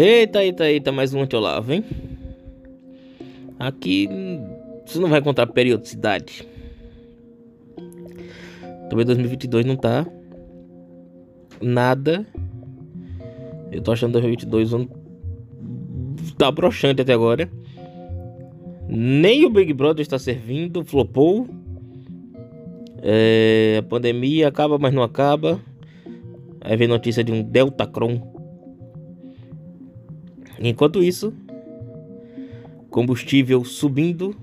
Eita, eita, eita, mais um anti-olavo, hein? Aqui você não vai encontrar periodicidade. Também 2022 não tá nada. Eu tô achando 2022 um tá broxante até agora. Nem o Big Brother está servindo, flopou. É, a pandemia acaba, mas não acaba. Aí vem notícia de um Delta Cron. Enquanto isso, combustível subindo,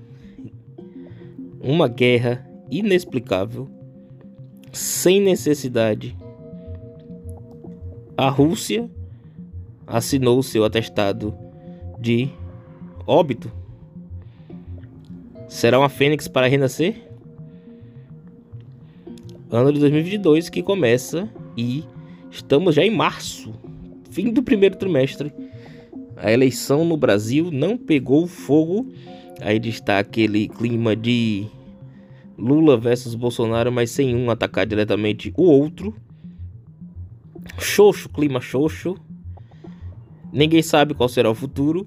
uma guerra inexplicável, sem necessidade. A Rússia assinou seu atestado de óbito. Será uma fênix para renascer? Ano de 2022 que começa e estamos já em março, fim do primeiro trimestre. A eleição no Brasil não pegou fogo. Aí está aquele clima de Lula versus Bolsonaro, mas sem um atacar diretamente o outro. Xoxo, clima xoxo. Ninguém sabe qual será o futuro.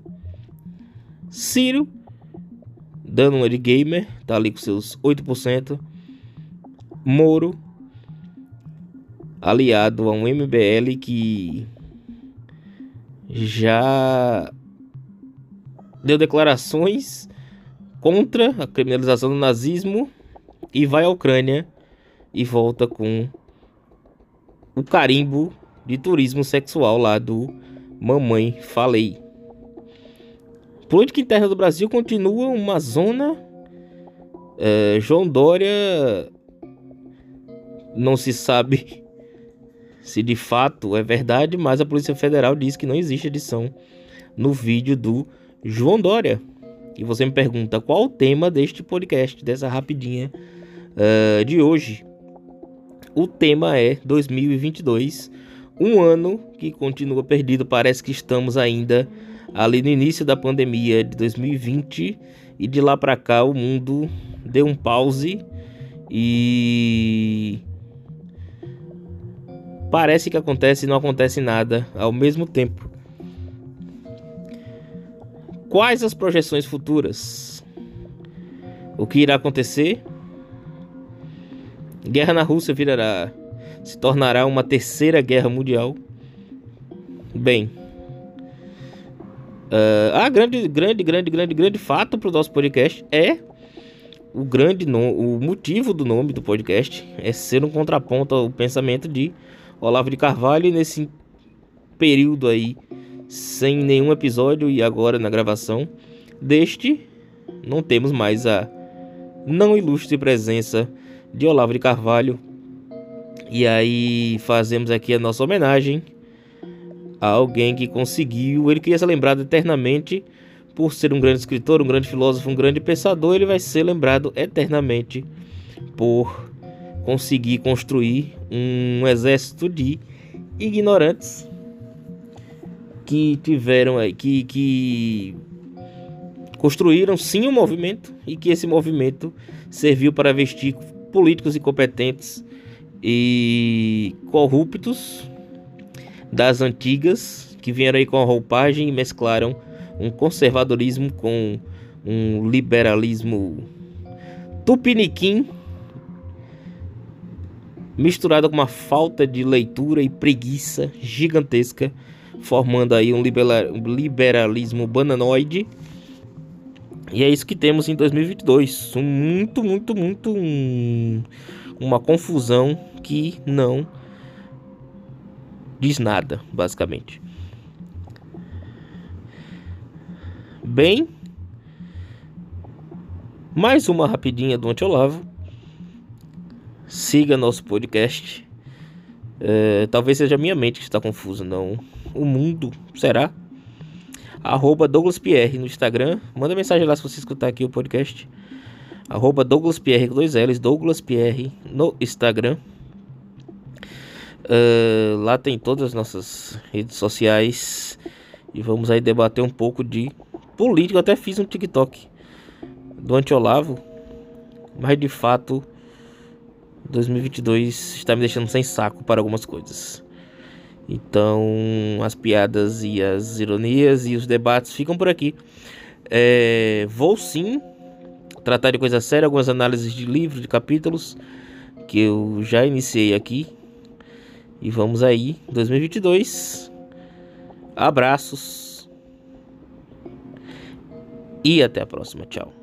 Ciro, dando uma de gamer, tá ali com seus 8%. Moro, aliado a um MBL que já deu declarações contra a criminalização do nazismo e vai à Ucrânia e volta com o carimbo de turismo sexual lá do Mamãe Falei. Política interna do Brasil continua uma zona. É, João Dória não se sabe se de fato é verdade, mas a Polícia Federal diz que não existe edição no vídeo do João Dória. E você me pergunta qual o tema deste podcast, dessa rapidinha uh, de hoje. O tema é 2022, um ano que continua perdido. Parece que estamos ainda ali no início da pandemia de 2020 e de lá para cá o mundo deu um pause e parece que acontece e não acontece nada ao mesmo tempo. Quais as projeções futuras? O que irá acontecer? Guerra na Rússia virará se tornará uma terceira guerra mundial. Bem, uh, a grande, grande, grande, grande, grande fato para o nosso podcast é o grande no, o motivo do nome do podcast é ser um contraponto ao pensamento de Olavo de Carvalho nesse período aí sem nenhum episódio e agora na gravação deste não temos mais a não ilustre presença de Olavo de Carvalho. E aí fazemos aqui a nossa homenagem a alguém que conseguiu, ele queria ser lembrado eternamente por ser um grande escritor, um grande filósofo, um grande pensador, ele vai ser lembrado eternamente por conseguir construir um exército de ignorantes que tiveram que, que construíram sim um movimento e que esse movimento serviu para vestir políticos incompetentes e corruptos das antigas que vieram aí com a roupagem e mesclaram um conservadorismo com um liberalismo tupiniquim misturado com uma falta de leitura e preguiça gigantesca, formando aí um liberalismo bananoide e é isso que temos em 2022. Um muito, muito, muito. Um, uma confusão que não diz nada, basicamente. Bem, mais uma rapidinha do Antiolavo. Siga nosso podcast. É, talvez seja minha mente que está confusa, não. O mundo será arroba Douglas Pierre no Instagram. Manda mensagem lá se você escutar aqui o podcast. Arroba Douglas Pierre com dois L's, Douglas Pierre no Instagram. Uh, lá tem todas as nossas redes sociais. E vamos aí debater um pouco de política. Eu até fiz um TikTok do Antiolavo. Mas de fato, 2022 está me deixando sem saco para algumas coisas. Então, as piadas e as ironias e os debates ficam por aqui. É, vou sim tratar de coisa séria, algumas análises de livros, de capítulos que eu já iniciei aqui. E vamos aí, 2022. Abraços. E até a próxima. Tchau.